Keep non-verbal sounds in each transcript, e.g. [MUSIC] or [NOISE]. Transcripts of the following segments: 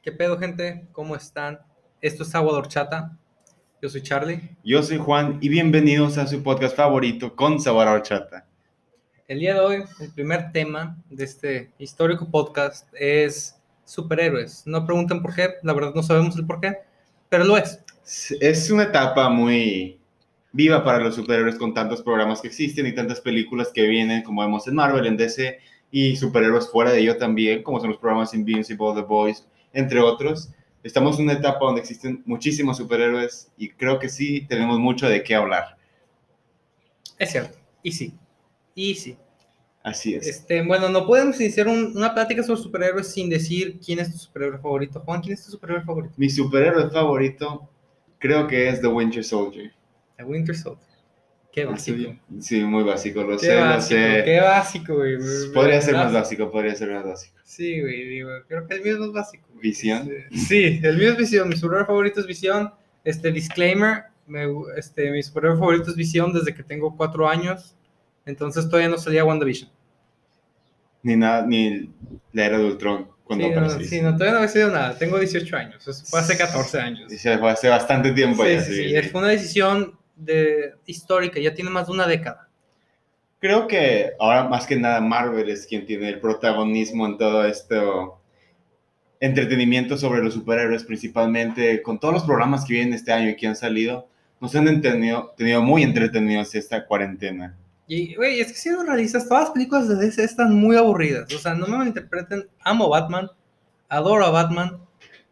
¿Qué pedo, gente? ¿Cómo están? Esto es Agua Horchata. Yo soy Charlie. Yo soy Juan y bienvenidos a su podcast favorito con sabor horchata. El día de hoy, el primer tema de este histórico podcast es superhéroes. No pregunten por qué, la verdad no sabemos el por qué, pero lo es. Es una etapa muy viva para los superhéroes con tantos programas que existen y tantas películas que vienen, como vemos en Marvel, en DC, y superhéroes fuera de ello también, como son los programas Invincible, The Boys, entre otros. Estamos en una etapa donde existen muchísimos superhéroes y creo que sí tenemos mucho de qué hablar. Es cierto, y sí, y sí. Así es. Este, bueno, no podemos iniciar un- una plática sobre superhéroes sin decir quién es tu superhéroe favorito. Juan, ¿quién es tu superhéroe favorito? Mi superhéroe favorito creo que es The Winter Soldier. The Winter Soldier. Qué ¿El básico. Sí, muy básico, lo Qué sé, lo básico, sé. qué básico, güey. Podría ser más Básico. podría ser más básico. Sí, güey, digo, creo que el mío es más básico. güey. ¿Visión? Sí, el mío es Visión, mi superhéroe favorito es Visión. Este, disclaimer, me este, mi superhéroe favorito es Visión desde que tengo cuatro años, entonces todavía no salía WandaVision. Ni nada, ni la era de Ultron cuando sí, no, apareció. sí, no, todavía no había sido nada, tengo 18 años, eso fue hace 14 años. Sí, fue hace bastante tiempo Sí, ya, sí, sí, sí. fue una decisión de, histórica, ya tiene más de una década. Creo que ahora más que nada Marvel es quien tiene el protagonismo en todo esto entretenimiento sobre los superhéroes, principalmente con todos los programas que vienen este año y que han salido, nos han entendido, tenido muy entretenidos esta cuarentena. Y, güey, es que siendo realistas, todas las películas de DC están muy aburridas. O sea, no me malinterpreten, amo Batman, adoro a Batman,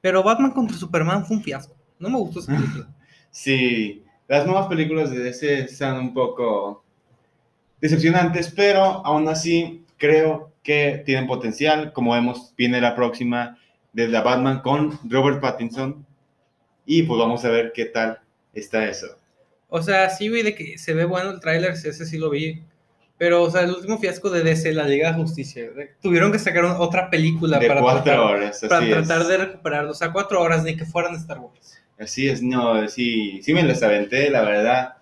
pero Batman contra Superman fue un fiasco. No me gustó esa película. [LAUGHS] Sí, las nuevas películas de DC están un poco decepcionantes, pero aún así creo que tienen potencial. Como vemos, viene la próxima de The Batman con Robert Pattinson. Y pues vamos a ver qué tal está eso. O sea, sí, güey, de que se ve bueno el tráiler, ese sí lo vi. Pero, o sea, el último fiasco de DC, la Liga de Justicia, tuvieron que sacar otra película De para, cuatro tratar, horas, así para tratar de recuperarlo. O sea, cuatro horas, ni que fueran Star Wars. Así es, no, sí, sí me las aventé, la verdad.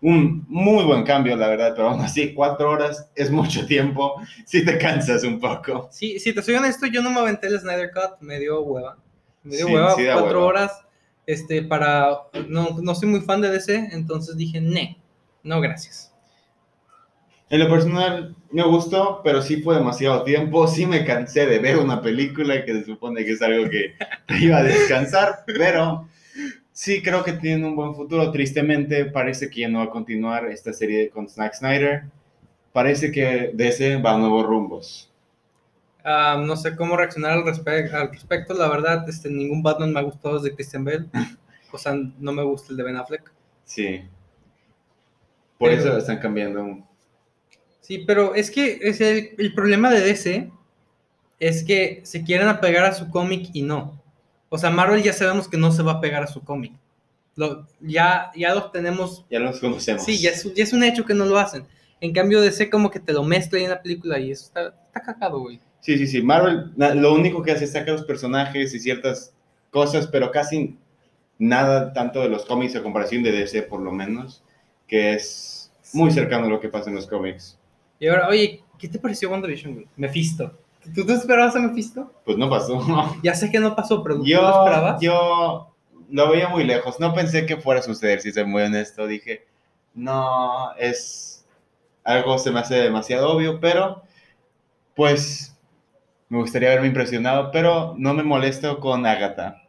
Un muy buen cambio, la verdad, pero aún así, cuatro horas es mucho tiempo. Sí te cansas un poco. Sí, si te soy honesto, yo no me aventé el Snyder Cut, me dio hueva. Me dio Sí, hueva, sí cuatro hueva. horas. Este, para. No, no soy muy fan de DC, entonces dije, ne, no, gracias. En lo personal me gustó, pero sí fue demasiado tiempo. Sí me cansé de ver una película que se supone que es algo que [LAUGHS] te iba a descansar, pero sí creo que tiene un buen futuro. Tristemente parece que ya no va a continuar esta serie con Zack Snyder. Parece que DC va a nuevos rumbos. Ah, no sé cómo reaccionar al, respe- al respecto. La verdad, este, ningún Batman me ha gustado desde Christian Bale. [LAUGHS] O sea, no me gusta el de Ben Affleck. Sí. Por Pero- eso están cambiando. Sí, pero es que es el, el problema de DC es que se quieren apegar a su cómic y no. O sea, Marvel ya sabemos que no se va a pegar a su cómic. Lo, ya, ya lo tenemos Ya los conocemos. Sí, ya es, ya es un hecho que no lo hacen. En cambio, DC como que te lo mezcla ahí en la película y eso está, está cagado, güey. Sí, sí, sí. Marvel lo único que hace es sacar los personajes y ciertas cosas, pero casi nada tanto de los cómics a comparación de DC, por lo menos, que es muy cercano a lo que pasa en los cómics. Y ahora, oye, ¿qué te pareció WandaVision, güey? Mephisto. ¿Tú te esperabas a Mephisto? Pues no pasó. [LAUGHS] Ya sé que no pasó, pero ¿tú lo esperabas? yo lo veía muy lejos. No pensé que fuera a suceder, si soy muy honesto. Dije, no, es algo se me hace demasiado obvio, pero pues me gustaría haberme impresionado, pero no me molesto con Agatha.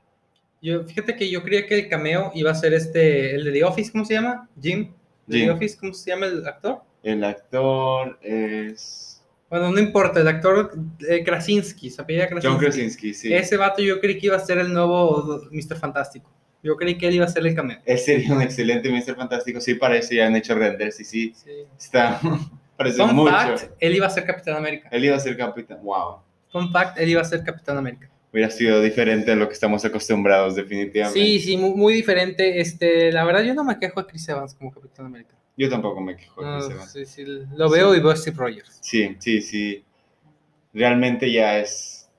Yo, fíjate que yo creía que el cameo iba a ser este, el de The Office, ¿cómo se llama? Jim. ¿De Jim. The Office, ¿cómo se llama el actor? El actor es Bueno, no importa, el actor eh, Krasinski, se apellida Krasinski. John Krasinski, sí. Ese vato yo creí que iba a ser el nuevo Mr. Fantástico. Yo creí que él iba a ser el cameo. Él sería un excelente Mr. Fantástico. Sí, parece, ya han hecho renders y sí, Sí. está. [LAUGHS] parece Fun mucho. fact, él iba a ser Capitán América. Él iba a ser capitán. Wow. Fun fact, él iba a ser Capitán América. Hubiera sido diferente a lo que estamos acostumbrados, definitivamente. Sí, sí, muy, muy diferente. Este, la verdad, yo no me quejo de Chris Evans como Capitán América. Yo tampoco me quejo. de No, Chris Evans. sí, sí, lo veo y veo a Steve Rogers. Sí, sí, sí. Realmente ya es.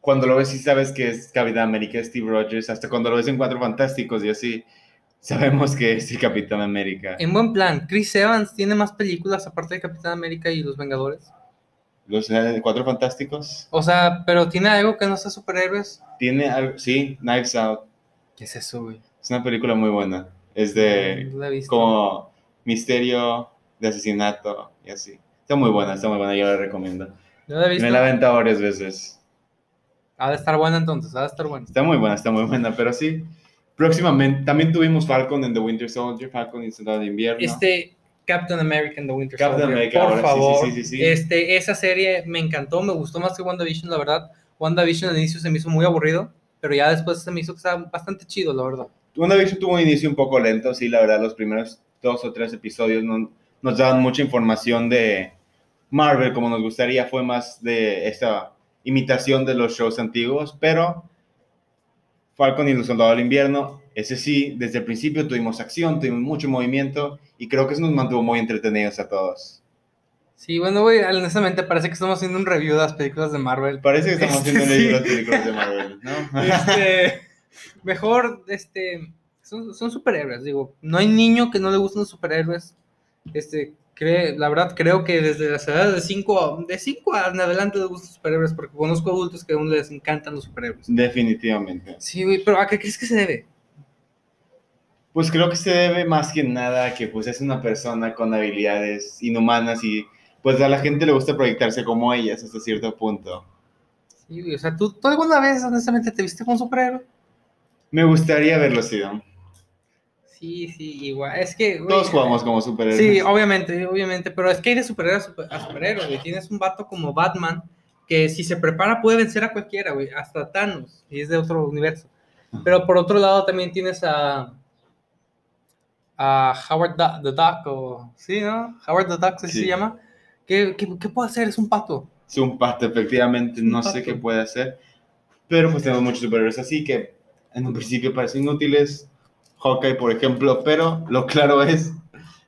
Cuando lo ves y sabes que es Capitán América, Steve Rogers, hasta cuando lo ves en Cuatro Fantásticos y así, sabemos que es el Capitán América. En buen plan, Chris Evans tiene más películas aparte de Capitán América y Los Vengadores. Los eh, Cuatro Fantásticos. O sea, pero tiene algo que no sea superhéroes. Tiene algo, sí, Knives Out. ¿Qué es eso, güey? Es una película muy buena. Es de No como misterio de asesinato y así. Está muy buena, está muy buena, yo la recomiendo. No la he visto. Me la he aventado varias veces. Ha de estar buena entonces, ha de estar buena. Está muy buena, está muy buena, pero sí. Próximamente, también tuvimos Falcon en The Winter Soldier, Falcon en Soldado de Invierno. Este Captain America and the Winter Captain Soldier, America, por ahora favor. sí, sí, sí, sí. Este, esa serie me encantó, me gustó más que WandaVision, la verdad. WandaVision al inicio se me hizo muy aburrido, pero ya después se me hizo que estaba bastante chido, la verdad. WandaVision tuvo un inicio un poco lento, sí, la verdad, los primeros dos o tres episodios no, nos daban mucha información de Marvel como nos gustaría, fue más de esta imitación de los shows antiguos, pero Falcon y los Soldados del Invierno, ese sí, desde el principio tuvimos acción, tuvimos mucho movimiento y creo que eso nos mantuvo muy entretenidos a todos. Sí, bueno, güey, honestamente parece que estamos haciendo un review de las películas de Marvel. Parece que estamos haciendo Sí. review de las [LAUGHS] películas de Marvel, ¿no? Este, mejor, este, son, son superhéroes, digo, no hay niño que no le gusten los superhéroes. Este, cree, la verdad creo que desde las edades de 5 de cinco en adelante les gustan los superhéroes, porque conozco adultos que aún les encantan los superhéroes. Definitivamente. Sí, güey, pero ¿a qué crees que se debe? Pues creo que se debe más que nada a que pues es una persona con habilidades inhumanas y pues a la gente le gusta proyectarse como ellas hasta cierto punto. Sí, güey, o sea, ¿tú, ¿tú alguna vez honestamente te viste como un superhéroe? Me gustaría verlo sido. Sí, sí, igual, es que... güey, Todos jugamos como superhéroes. Sí, obviamente, obviamente, pero es que hay de superhéroe a, super- a superhéroe, güey. Tienes un vato como Batman que si se prepara puede vencer a cualquiera, güey, hasta Thanos, y es de otro universo. Pero por otro lado también tienes a a Howard the Duck, o sí, ¿no? Howard the Duck, así Sí. se llama. ¿Qué, qué, qué puede hacer? Es un pato. Es un pato, efectivamente, un no pato. sé qué puede hacer. Pero pues tenemos muchos superhéroes así que en un principio parecen inútiles. Hawkeye, por ejemplo, pero lo claro es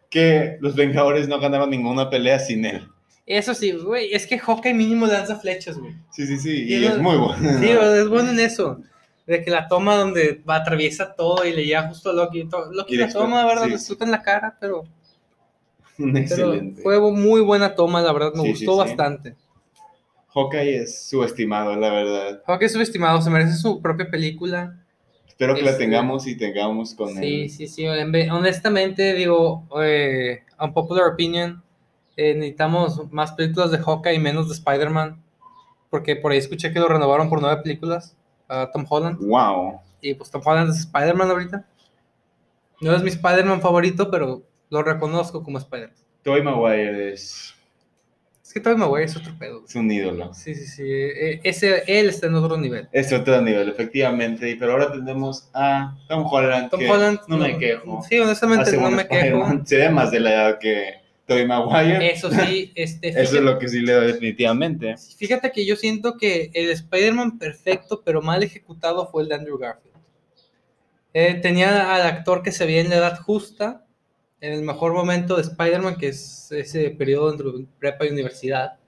que los Vengadores no ganaron ninguna pelea sin él. Eso sí, güey, es que Hawkeye mínimo lanza flechas, güey. Sí, sí, sí, y es muy bueno. Sí, es bueno en eso. De que la toma donde va, atraviesa todo y le llega justo a Loki. To- Loki Y la después- toma, ¿verdad? sí, Le suelta en la cara, pero, excelente. fue muy buena toma, la verdad, me sí, gustó sí. bastante. Hawkeye es subestimado, la verdad. Hawkeye es subestimado, se merece su propia película. Espero que la Este- tengamos y tengamos con Sí, él. sí, sí. Honestamente, digo, eh, unpopular opinion, eh, necesitamos más películas de Hawkeye y menos de Spider-Man. Porque por ahí escuché que lo renovaron por nueve películas a Tom Holland. Wow. Y pues Tom Holland es Spider-Man ahorita. No es mi Spider-Man favorito, pero lo reconozco como Spider-Man. Tobey Maguire es, Es que Tobey Maguire es otro pedo. es un ídolo. Sí, sí, sí. eh, ese, él está en otro nivel. Es otro nivel, efectivamente. Pero ahora tenemos a Tom Holland. Tom que Holland. No me quejo. Sí, honestamente no me quejo. Se ve más de la edad que Tobey Maguire. Eso sí, [LAUGHS] este. Eso es fíjate- lo que sí le doy definitivamente. Fíjate que yo siento que el Spider-Man perfecto, pero mal ejecutado, fue el de Andrew Garfield. Eh, tenía al actor que se veía en la edad justa, en el mejor momento de Spider-Man, que es ese periodo entre prepa y universidad.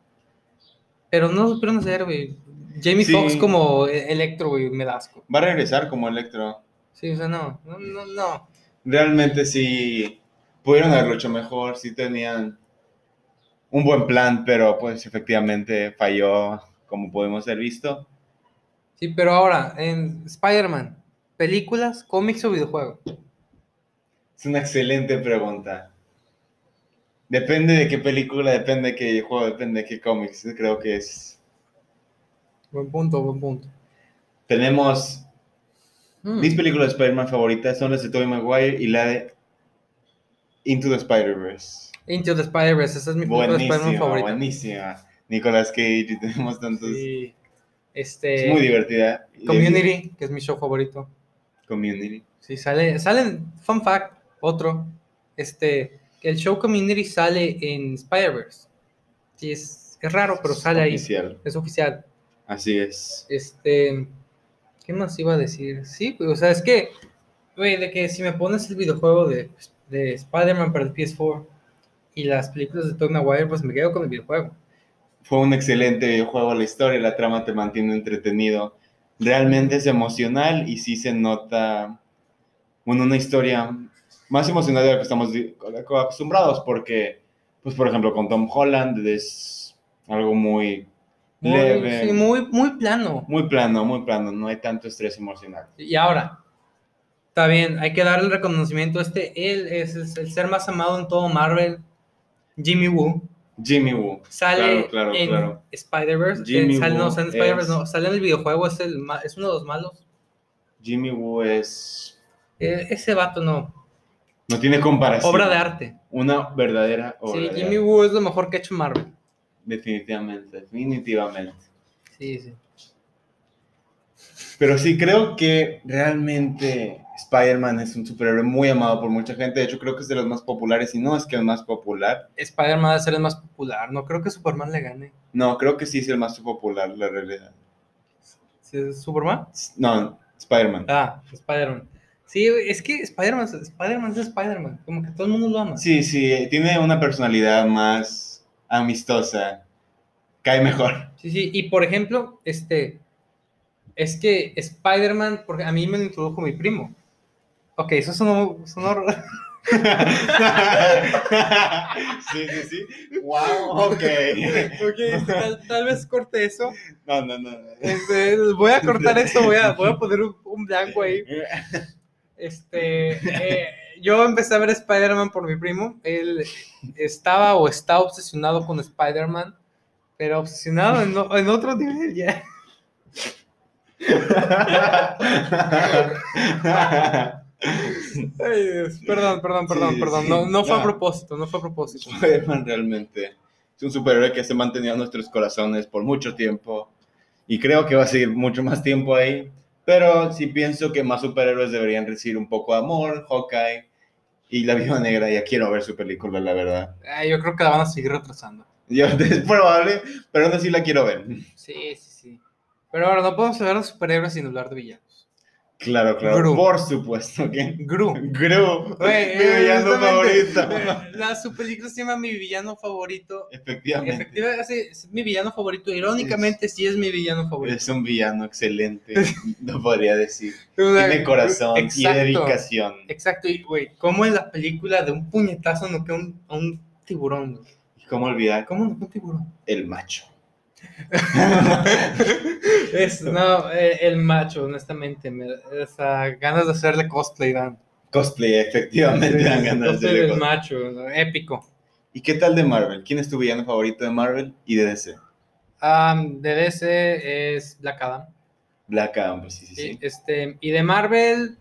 Pero no lo supieron hacer, güey. Jamie Sí. Foxx como e- Electro, güey, me da asco. Va a regresar como Electro. Sí, o sea, no, no, no, no. Realmente sí pudieron haberlo hecho mejor, sí tenían un buen plan, pero pues efectivamente falló, como podemos haber visto. Sí, pero ahora, en Spider-Man, ¿películas, cómics o videojuego? Es una excelente pregunta. Depende de qué película, depende de qué juego, depende de qué cómics. Creo que es. Buen punto, buen punto. Tenemos Mm. mis películas de Spider-Man favoritas, son las de Tobey Maguire y la de Into the Spider-Verse. Into the Spider-Verse, esa es mi película de Spider-Man favorita. buenísima. Nicolas Cage y tenemos tantos. Sí. Este, Es muy divertida. Community, que es mi show favorito. Community. Sí, sale, sale, fun fact, otro, este, que el show Community sale en Spider-Verse. Sí, es, es raro, pero sale ahí, Oficial. es oficial. Así es. Este, ¿qué más iba a decir? Sí, pues, o sea, es que, güey, de que si me pones el videojuego de, de Spider-Man para el PS4 y las películas de Tobey Maguire, pues me quedo con el videojuego. Fue un excelente videojuego, la historia, la trama te mantiene entretenido. Realmente es emocional y sí se nota bueno, una historia más emocional de lo que estamos acostumbrados, porque, pues por ejemplo, con Tom Holland es Algo muy Muy, leve. sí, muy, muy plano. Muy plano, muy plano. No hay tanto estrés emocional. Y ahora, está bien, hay que darle el reconocimiento. Este, él es, el ser más amado en todo Marvel. Jimmy Woo Jimmy Woo. sale Claro, claro, en claro. Spider-Verse. Eh, sale, no, sale en Spider-Verse, no, sale en el videojuego, es, el, es uno de los malos. Jimmy Woo es. Eh, ese vato no. No tiene comparación. Obra de arte. Una verdadera obra Sí, de Jimmy arte. Woo es lo mejor que ha hecho Marvel. Definitivamente, definitivamente. Sí, sí. Pero sí, creo que realmente Spider-Man es un superhéroe muy amado por mucha gente. De hecho, creo que es de los más populares, y no es que el más popular. Spider-Man ser el más popular. No creo que Superman le gane. No, creo que sí es el más popular, la realidad. ¿Sí es ¿Superman? No, Spider-Man. Ah, Spider-Man. Sí, es que Spider-Man Spider-Man es Spider-Man. Como que todo el mundo lo ama. Sí, sí, tiene una personalidad más amistosa. Cae mejor. Sí, sí, y por ejemplo, este, es que Spider-Man, porque a mí me lo introdujo mi primo. Ok, eso sonó, sonó [LAUGHS] sí, sí, sí. Wow, ok. Ok, este, tal, tal vez corte eso. No, no, no. no. Este, voy a cortar esto, voy a, voy a poner un, un blanco ahí. [LAUGHS] Este, eh, yo empecé a ver Spider-Man por mi primo. Él estaba o está obsesionado con Spider-Man, pero obsesionado en, en otro nivel ya. Ay, Dios. Perdón, perdón, perdón, Sí, perdón. sí. No, no fue a propósito, no fue a propósito. Spider-Man realmente es un superhéroe que se ha mantenido en nuestros corazones por mucho tiempo y creo que va a seguir mucho más tiempo ahí. Pero sí pienso que más superhéroes deberían recibir un poco de amor, Hawkeye y la Viuda Negra. Ya quiero ver su película, la verdad. Ay, yo creo que la van a seguir retrasando. Yo, [LAUGHS] es probable, pero aún así la quiero ver. Sí, sí, sí. Pero ahora no podemos hablar de superhéroes sin hablar de villanos. Claro, claro. Gru. Por supuesto que. Gru. Gru, Güey, mi villano favorito. [LAUGHS] La, su película se llama Mi villano favorito. Efectivamente. Efectivamente, es mi villano favorito. Irónicamente, sí es mi villano favorito. Es un villano excelente, [LAUGHS] no podría decir. Una- Tiene corazón y dedicación. Exacto, y güey, ¿cómo en la película de un puñetazo no queda un, a un tiburón? cómo olvidar ¿Cómo no un tiburón? el macho? [LAUGHS] Es, no, el macho, honestamente. Me, ganas de hacerle cosplay, dan. Cosplay, efectivamente, dan ganas de Cosplay hacerle cosplay. macho, épico. ¿Y qué tal de Marvel? ¿Quién es tu villano favorito de Marvel y de DC? Am, de DC es Black Adam. Black Adam, pues sí, sí, sí. Este, y de Marvel,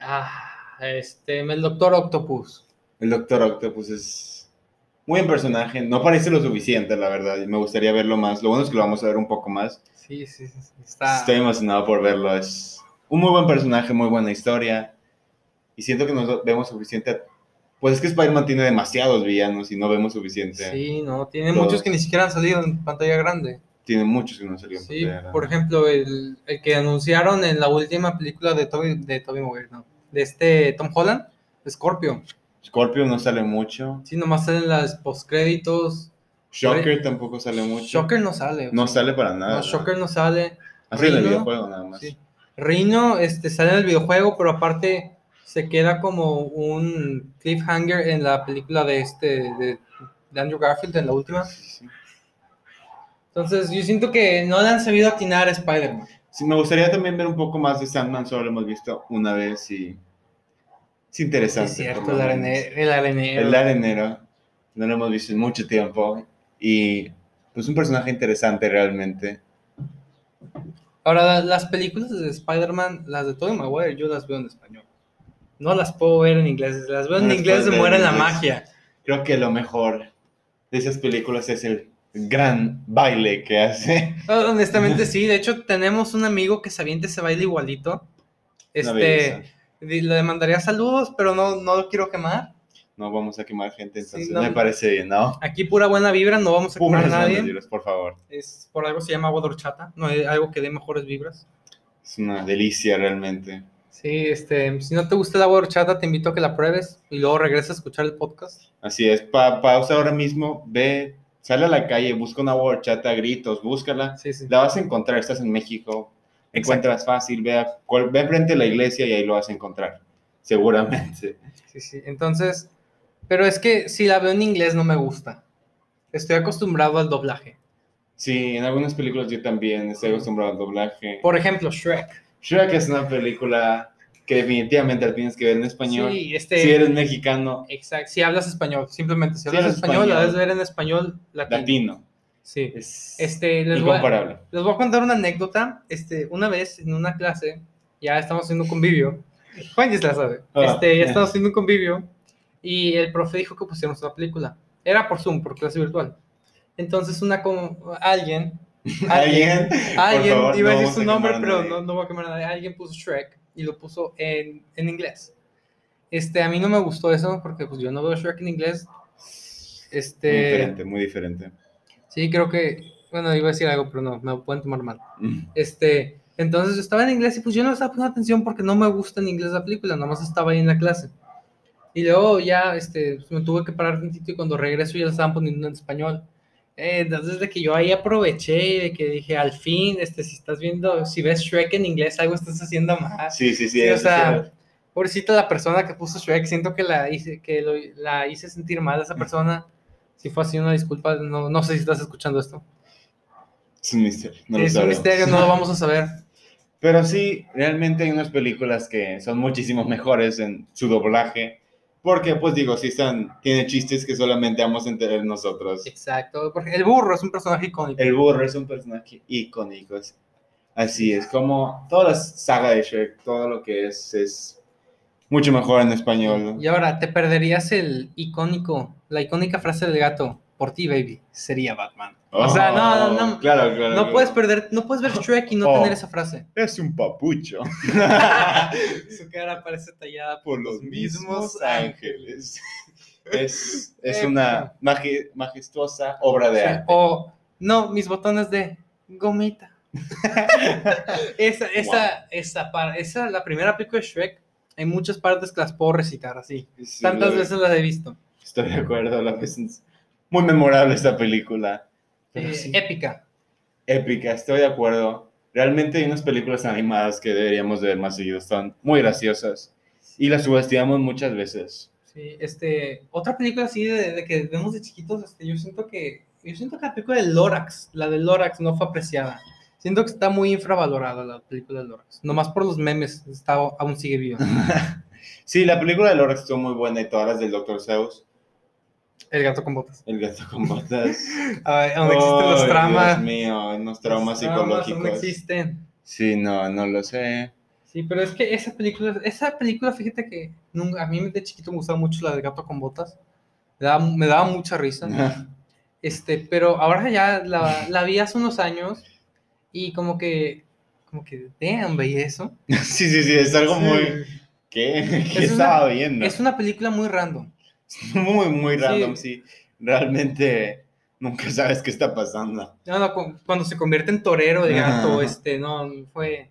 ah, este, el Doctor Octopus. El Doctor Octopus es muy buen personaje. No parece lo suficiente, la verdad. Me gustaría verlo más. Lo bueno es que lo vamos a ver un poco más. Sí, sí, sí. Está... Estoy emocionado por verlo. Es un muy buen personaje, muy buena historia. Y siento que no vemos suficiente. Pues es que Spider-Man tiene demasiados villanos y no vemos suficiente. Sí, no, tiene Todos. muchos que ni siquiera han salido en pantalla grande. Tiene muchos que no salieron. Sí, por ejemplo, el, el que anunciaron en la última película de Toby, de Maguire, no, de este Tom Holland, Scorpio. Scorpio no sale mucho. Sí, nomás salen las postcréditos. Shocker tampoco sale mucho. Shocker no sale. No sale para nada. no, Shocker no sale. Hace en el videojuego nada más. Sí. Este, sale en el videojuego, pero aparte se queda como un cliffhanger en la película de este de, de Andrew Garfield, en la última. Sí. Entonces, yo siento que no le han sabido atinar a Spider-Man. Sí, me gustaría también ver un poco más de Sandman, solo lo hemos visto una vez y es interesante. Es cierto, el, lo arene- menos. el arenero. El arenero, no lo hemos visto en mucho tiempo y pues un personaje interesante realmente. Ahora, la- las películas de Spider-Man, las de Tobey Maguire, yo las veo en español. No las puedo ver en inglés. Si Las veo en inglés, se muere la magia. Creo que lo mejor de esas películas es el gran baile que hace. No, [LAUGHS] honestamente, [LAUGHS] sí. De hecho, tenemos un amigo que se avienta ese baile igualito. Este, le mandaría saludos, pero no, no lo quiero quemar. No vamos a quemar gente, entonces no. me parece bien, ¿no? Aquí pura buena vibra, no vamos a quemar a nadie. vibras, por favor. Es por algo se llama agua de horchata, no hay algo que dé mejores vibras. Es una delicia realmente. Sí, este, si no te gusta el agua horchata, te invito a que la pruebes y luego regreses a escuchar el podcast. Así es, pa pausa ahora mismo, ve, sale a la calle, busca una horchata, gritos, búscala. Sí, sí. La vas a encontrar, estás en México, encuentras fácil, ve, a, ve enfrente de la iglesia y ahí lo vas a encontrar, [LAUGHS] seguramente. Sí, sí. Entonces, pero es que si la veo en inglés no me gusta. Estoy acostumbrado al doblaje. Sí, en algunas películas yo también estoy acostumbrado al doblaje. Por ejemplo, Shrek. Shrek es una película que definitivamente la tienes que ver en español. Sí, este. Si eres mexicano, Exacto, si hablas español, simplemente. Si Si hablas español, la debes ver en español latino. latino. Sí. Es Este, les voy, a, incomparable. les voy a contar una anécdota. Este, una vez en una clase, ya estamos haciendo un convivio. Juan ya se la sabe. Ah, este, ya estamos haciendo un convivio y el profe dijo que pusiéramos una película. Era por Zoom, por clase virtual. Entonces, una con alguien, [LAUGHS] ¿Alguien? alguien, favor, iba a no decir vamos su nombre, pero no, no voy a quemar a nadie. Alguien puso Shrek y lo puso en, en inglés. Este, a mí no me gustó eso porque pues yo no veo Shrek en inglés. Este, Muy diferente, muy diferente. Sí, creo que, bueno, iba a decir algo, pero no, me pueden tomar mal. [LAUGHS] Este, entonces yo estaba en inglés y pues yo no estaba poniendo atención porque no me gusta en inglés la película, nomás estaba ahí en la clase. Y luego ya, este, pues, me tuve que parar tantito y cuando regreso ya la estaban poniendo en español. Eh, entonces de que yo ahí aproveché y de que dije, al fin, este, si estás viendo, si ves Shrek en inglés, algo estás haciendo mal. Sí, sí, sí. Sí, o sea, sí. pobrecita la persona que puso Shrek, siento que la hice, que lo- la hice sentir mal a esa [LAUGHS] persona. Si fue así, una disculpa, no, no sé si estás escuchando esto. es un misterio. no lo es un misterio, no lo vamos a saber. [LAUGHS] Pero sí, realmente hay unas películas que son muchísimo mejores en su doblaje. Porque, pues digo, sí están, tiene chistes que solamente vamos a entender nosotros. Exacto, porque el burro es un personaje icónico. El burro es un personaje icónico. es- Así es, como toda la saga de Shrek, todo lo que es, es mucho mejor en español. Y ahora, te perderías el icónico, la icónica frase del gato, por ti, baby, sería Batman. O sea, no, no, no. Oh, Claro, claro. No claro. puedes perder, no puedes ver Shrek y no Oh. tener esa frase. Es un papucho. [LAUGHS] Su cara parece tallada por los mismos ángeles. Es, es Eh, una magi- majestuosa obra de Sí, arte. O, no, mis botones de gomita. [LAUGHS] esa, esa, esa, par- esa, la primera película de Shrek, hay muchas partes que las puedo recitar así. Sí, Tantas veces las he visto. Estoy de acuerdo, la vez es muy memorable esta película. Eh, sí, Épica. épica, estoy de acuerdo. Realmente hay unas películas animadas que deberíamos de ver más seguido, están muy graciosas y las subestimamos muchas veces. Sí, este, otra película así de, de que vemos de chiquitos, este, yo siento que, yo siento que la película de Lorax, la de Lorax no fue apreciada. Siento que está muy infravalorada la película de Lorax. Nomás por los memes, está, aún sigue viva. [LAUGHS] Sí, la película de Lorax estuvo muy buena y todas las del Dr. Zeus, El gato con botas. el gato con botas. [LAUGHS] Ay, donde existen los traumas. Dios mío, los traumas Los traumas psicológicos. No existen. Sí, no, no lo sé. Sí, pero es que esa película, esa película, fíjate que nunca, a mí de chiquito me gustaba mucho la del gato con botas. Me daba, me daba mucha risa. [LAUGHS] Este, pero ahora ya la, la vi hace unos años y como que, como que, damn, veía eso. [LAUGHS] sí, sí, sí, es algo Sí. muy... ¿Qué? ¿Qué Es estaba viendo? Es una película muy random. [LAUGHS] Muy, muy random, sí. Realmente nunca sabes qué está pasando. No, no, cu- cuando se convierte en torero de gato, este, no, fue,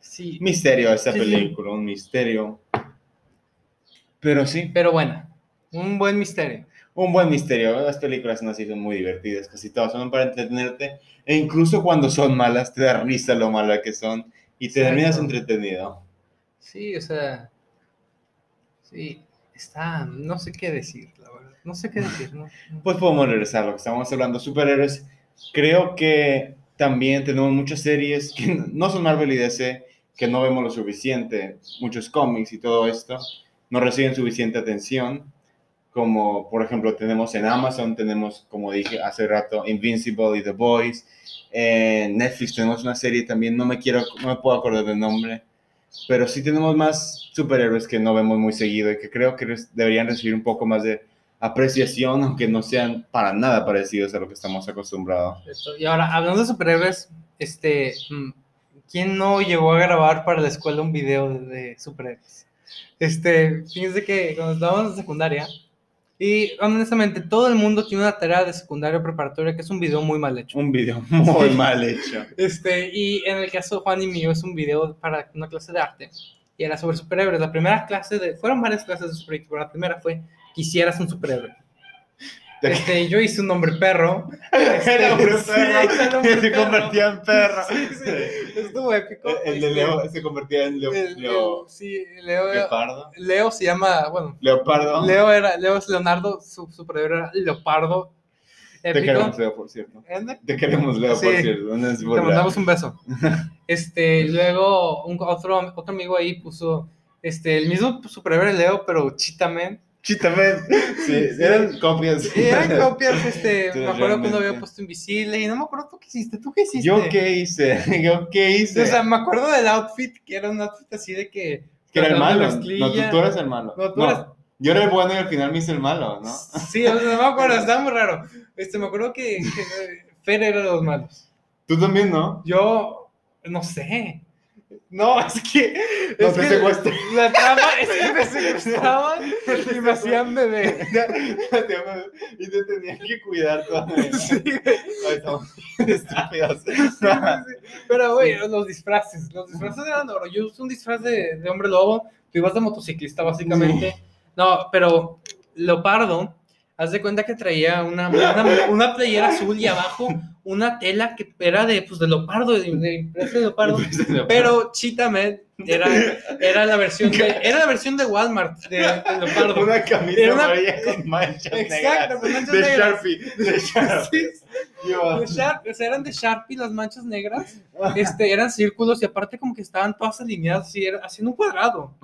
sí, misterio Sí, sí. película, un misterio. Pero sí, pero bueno, un buen misterio. un buen misterio. Las películas no así son muy divertidas, casi todas son para entretenerte. E incluso cuando son malas, te da risa lo malas que son y te Exacto. terminas entretenido. Sí, o sea, sí, está, no sé qué decir, la verdad, no sé qué decir, ¿no? Pues podemos regresar a lo que estábamos hablando, superhéroes. Creo que también tenemos muchas series que no son Marvel y DC, que no vemos lo suficiente, muchos cómics y todo esto, no reciben suficiente atención, como por ejemplo tenemos en Amazon, tenemos, como dije hace rato, Invincible y The Boys, en Netflix tenemos una serie también, no me quiero, no me puedo acordar del nombre, pero sí tenemos más superhéroes que no vemos muy seguido y que creo que deberían recibir un poco más de apreciación, aunque no sean para nada parecidos a lo que estamos acostumbrados. Y ahora, hablando de superhéroes, este, mm, ¿quién no llegó a grabar para la escuela un video de, de superhéroes? Este, fíjense que cuando estábamos en secundaria, y honestamente, todo el mundo tiene una tarea de secundaria preparatoria que es un video muy mal hecho. Un video [LAUGHS] muy Sí. mal hecho. Este, y en el caso de Juan y mío es un video para una clase de arte y era sobre superhéroes. La primera clase de, fueron varias clases de superhéroes, pero la primera fue quisieras un superhéroe. Este, yo hice un hombre perro. [LAUGHS] Este, un sí, perro hombre [LAUGHS] que se convertía en perro. Sí, sí, estuvo épico. El de Leo se convertía en Leo, el- Leo- el- sí, Leo, Leopardo. Leo se llama, bueno, Leopardo. Leo era, Leo es Leonardo, su superhéroe era Leopardo. Te queremos, Leo, por cierto. Te queremos, Leo, por cierto. No Te mandamos un beso. [LAUGHS] Este, luego un, otro, otro amigo ahí puso este, el mismo superhéroe Leo, pero Chitaman. Chítame. Sí, eran copias. Eran [LAUGHS] copias, este, Sí, me acuerdo cuando había puesto invisible y no me acuerdo tú qué hiciste, tú qué hiciste. ¿Yo qué hice? [LAUGHS] ¿Yo qué hice? O sea, me acuerdo del outfit, que era un outfit así de que... que era el malo. No, tú, tú eras el malo. No, tú No, eras- Yo era el bueno y al final me hice el malo, ¿no? Sí, o sea, no me acuerdo, estaba muy raro. Este, me acuerdo que, que Fer era de los malos. Tú también, ¿no? Yo, no sé. No, es que. No, es que. La trama es que [LAUGHS] me secuestraban y me hacían bebé. [LAUGHS] y te tenían que cuidar. [LAUGHS] Sí. Ay, estamos bien estúpidos. Pero, güey, los disfraces. Los disfraces eran oro. Yo uso un disfraz de, de hombre lobo. Tú ibas de motociclista, básicamente. No, pero Leopardo, haz de cuenta que traía una, una, una playera azul y abajo una tela que era de, pues, de leopardo, de, de impreso de leopardo. Pero Cheetah Man era, era la versión de, [LAUGHS] era la versión de Walmart de, de leopardo. Una camisa Era una- con manchas Exacto, negras. con manchas de negras. Sharpie. De Sharpie. De Sharp- o sea, eran de Sharpie las manchas negras, [LAUGHS] este, eran círculos y aparte como que estaban todas alineadas así, era- haciendo un cuadrado,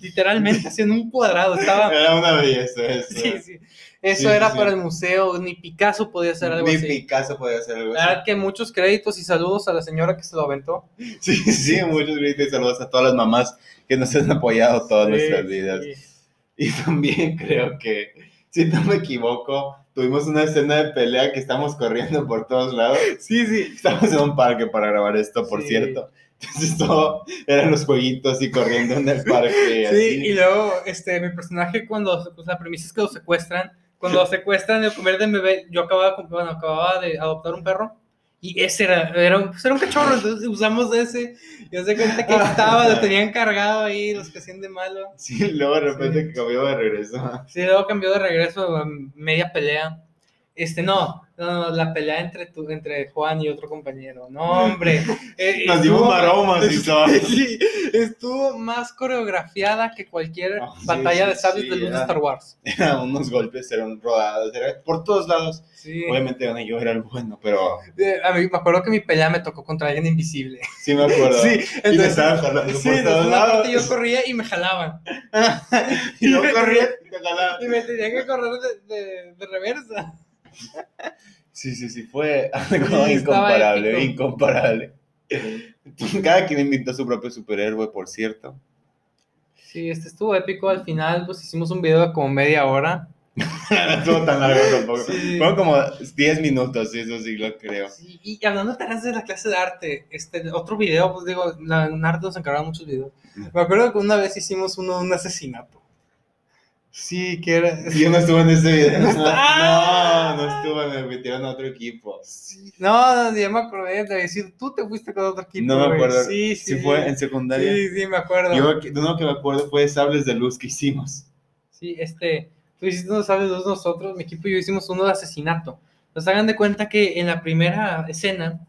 literalmente haciendo un cuadrado, estaba, Era una belleza eso. sí, sí, eso Sí, era sí, para el museo, ni Picasso podía hacer algo Ni así. Picasso podía hacer algo La así. verdad que muchos créditos y saludos a la señora que se lo aventó. Sí, [LAUGHS] sí, muchos gritos y saludos a todas las mamás que nos han apoyado todas Sí, nuestras vidas. Y también creo que, si no me equivoco, tuvimos una escena de pelea que estamos corriendo por todos lados. Sí, sí. Estamos en un parque para grabar esto, por cierto. Entonces todo eran los jueguitos y corriendo en el parque. Sí, así. y luego este, mi personaje cuando, pues la premisa es que lo secuestran, cuando secuestran de comer de bebé, yo acababa, de- bueno, acababa de adoptar un perro y ese era, era, un- pues era un cachorro, entonces usamos ese y se cuenta que estaba, lo tenían cargado ahí, los que hacían de malo. Sí, luego de repente que cambió de regreso. Sí, luego cambió de regreso media pelea. Este, no, no, no, la pelea entre, tu, entre Juan y otro compañero. No, hombre. [LAUGHS] eh, Nos dimos maromas y todo. [LAUGHS] Sí, estuvo más coreografiada que cualquier Ah, sí, batalla sí, de sables sí, de luz de era- Star Wars. [LAUGHS] Eran unos golpes, eran rodadas, era por todos lados. Sí. Obviamente yo era el bueno, pero Eh, A mí me acuerdo que mi pelea me tocó contra alguien invisible. sí me acuerdo. Sí, y me entonces. estaban jalando por entonces todos una parte lados. yo corría y me jalaban. y yo corría y te jalaban. Y me tenía que correr de, de, de reversa. Sí, sí, sí, fue [LAUGHS] algo Sí, incomparable, incomparable. [LAUGHS] Cada quien inventó su propio superhéroe, por cierto. Sí, este estuvo épico. Al final, pues hicimos un video de como media hora. no [LAUGHS] estuvo tan largo tampoco. Sí. Fueron como 10 minutos, eso sí lo creo. Sí, y hablando de tareas de la clase de arte, este, otro video, pues digo, en arte nos encargaron muchos videos. Me acuerdo que una vez hicimos uno de un asesinato. Sí, que era... Yo no estuve en ese video. [LAUGHS] No, no, no estuve, me metieron a otro equipo. No, no, ya me acordé de decir, tú te fuiste con otro equipo. No me güey. acuerdo. Sí, sí. Si fue en secundaria. Sí, sí, me acuerdo. Yo, de uno que me acuerdo fue Sables de Luz que hicimos. Sí, este, tú hiciste uno, sabes, dos nosotros, mi equipo y yo hicimos uno de asesinato. Entonces hagan de cuenta que en la primera escena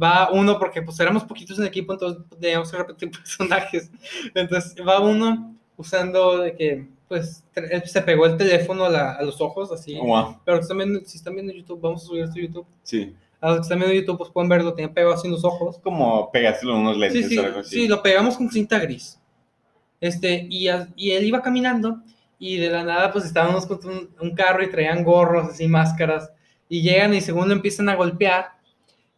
va uno, porque pues éramos poquitos en el equipo, entonces teníamos que repetir [LAUGHS] personajes. Entonces va uno usando de que, pues, él se pegó el teléfono a, la- a los ojos, así. Wow. Pero viendo, si están viendo YouTube, vamos a subir esto a YouTube. Sí. A los que están viendo YouTube, pues pueden verlo, tenía pegado así en los ojos. Como pegárselo en unos Sí, lentes sí, o algo así. sí, lo pegamos con cinta gris. Este, y, a- y él iba caminando y de la nada pues estábamos con un, un carro y traían gorros, así máscaras, y llegan y según lo empiezan a golpear,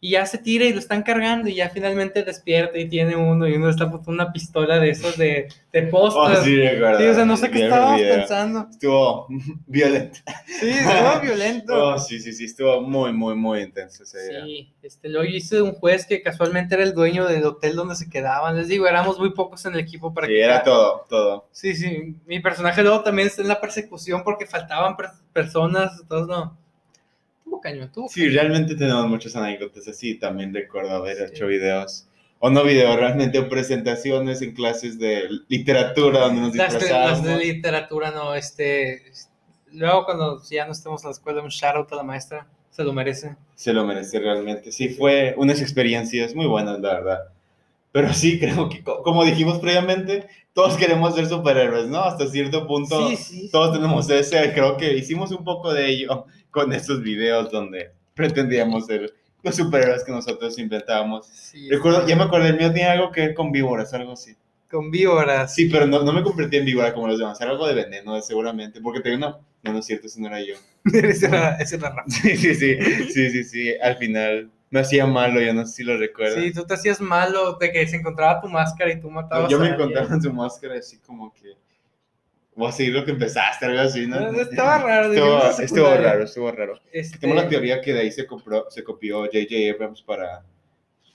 y ya se tira y lo están cargando y ya finalmente despierta y tiene uno y uno está una pistola de esos de, de póster. Oh, sí, o sea, no sé qué video. pensando. Estuvo [LAUGHS] violento. Sí, estuvo violento. Oh, sí, sí, sí, estuvo muy, muy, muy intenso ese día. Sí, este, luego yo hice un juez que casualmente era el dueño del hotel donde se quedaban. Les digo, éramos muy pocos en el equipo para Sí, que era todo, todo. Sí, sí. Mi personaje luego también está en la persecución porque faltaban per- personas. Entonces, no. Tuvo caño, tuvo Sí, realmente tenemos muchas anécdotas así. También recuerdo haber Sí. hecho videos. O no videos, realmente presentaciones en clases de literatura donde nos Las las de literatura, no. Este. Luego, cuando ya no estemos en la escuela, un shout out a la maestra. Se lo merece. Se lo merece realmente. Sí, fue unas experiencias muy buenas, la verdad. Pero sí, [LAUGHS] creo que, co- como dijimos previamente, todos queremos ser superhéroes, ¿no? Hasta cierto punto, Sí, sí. todos tenemos ese. Creo que hicimos un poco de ello con estos videos donde pretendíamos ser los superhéroes que nosotros inventábamos. Sí, Recuerdo, ya me acordé, el mío tenía algo que ver con víboras, algo así. Con víboras. Sí, pero no, no me convertí en víbora como los demás, era algo de veneno, seguramente, porque tenía una... No, no es cierto, eso no era yo. [LAUGHS] ese era, ese era. Sí, sí, sí, sí, sí, sí, al final me hacía malo, yo no sé si lo recuerdo. Sí, tú te hacías malo de que se encontraba tu máscara y tú matabas yo me a encontraba en su máscara así como que... Voy a seguir lo que empezaste, algo así, ¿no? Estaba [LAUGHS] raro. Estuvo, estuvo raro, estuvo raro. Este, Tengo la teoría que de ahí se, compró, se copió J.J. Abrams para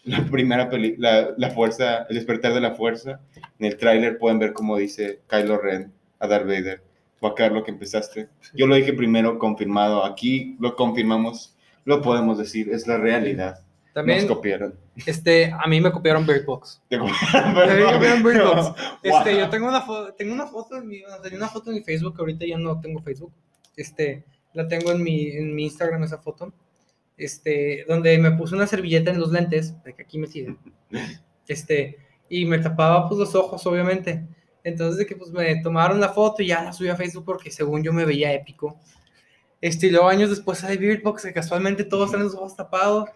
la primera película, la, la fuerza, el despertar de la fuerza. En el tráiler pueden ver cómo dice Kylo Ren a Darth Vader. Va a quedar lo que empezaste. Yo lo dije primero, confirmado. Aquí lo confirmamos, lo podemos decir, es la realidad. También, Nos copiaron. este, a mí me copiaron Bird Box. [LAUGHS] Te me copiaron Bird Box. [LAUGHS] Este, Wow. yo tengo una foto, tengo una foto en mi, tenía una foto en mi Facebook, ahorita ya no tengo Facebook. Este, la tengo en mi, en mi Instagram esa foto. Este, donde me puse una servilleta en los lentes, de que aquí metida. [LAUGHS] Este, y me tapaba pues los ojos, obviamente. Entonces de que pues me tomaron la foto y ya la subí a Facebook porque según yo me veía épico. Este, y luego años después sale Beardbox, que casualmente todos traen los ojos tapados.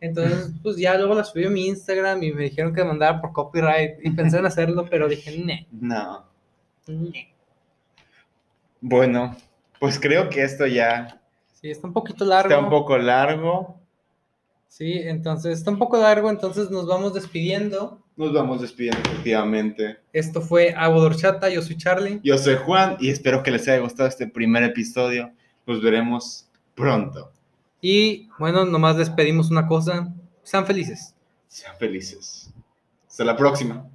Entonces, pues ya luego la subí a mi Instagram y me dijeron que mandara por copyright. Y pensé en [LAUGHS] hacerlo, pero dije, ne, No. ne. Bueno, pues creo que esto ya Sí, está un poquito largo. está un poco largo. Sí, entonces está un poco largo, entonces nos vamos despidiendo. Nos vamos despidiendo efectivamente. Esto fue Agua de Horchata, yo soy Charlie. Yo soy Juan y espero que les haya gustado este primer episodio. Nos veremos pronto. Y bueno, nomás les pedimos una cosa, sean felices. Sean felices. Hasta la próxima.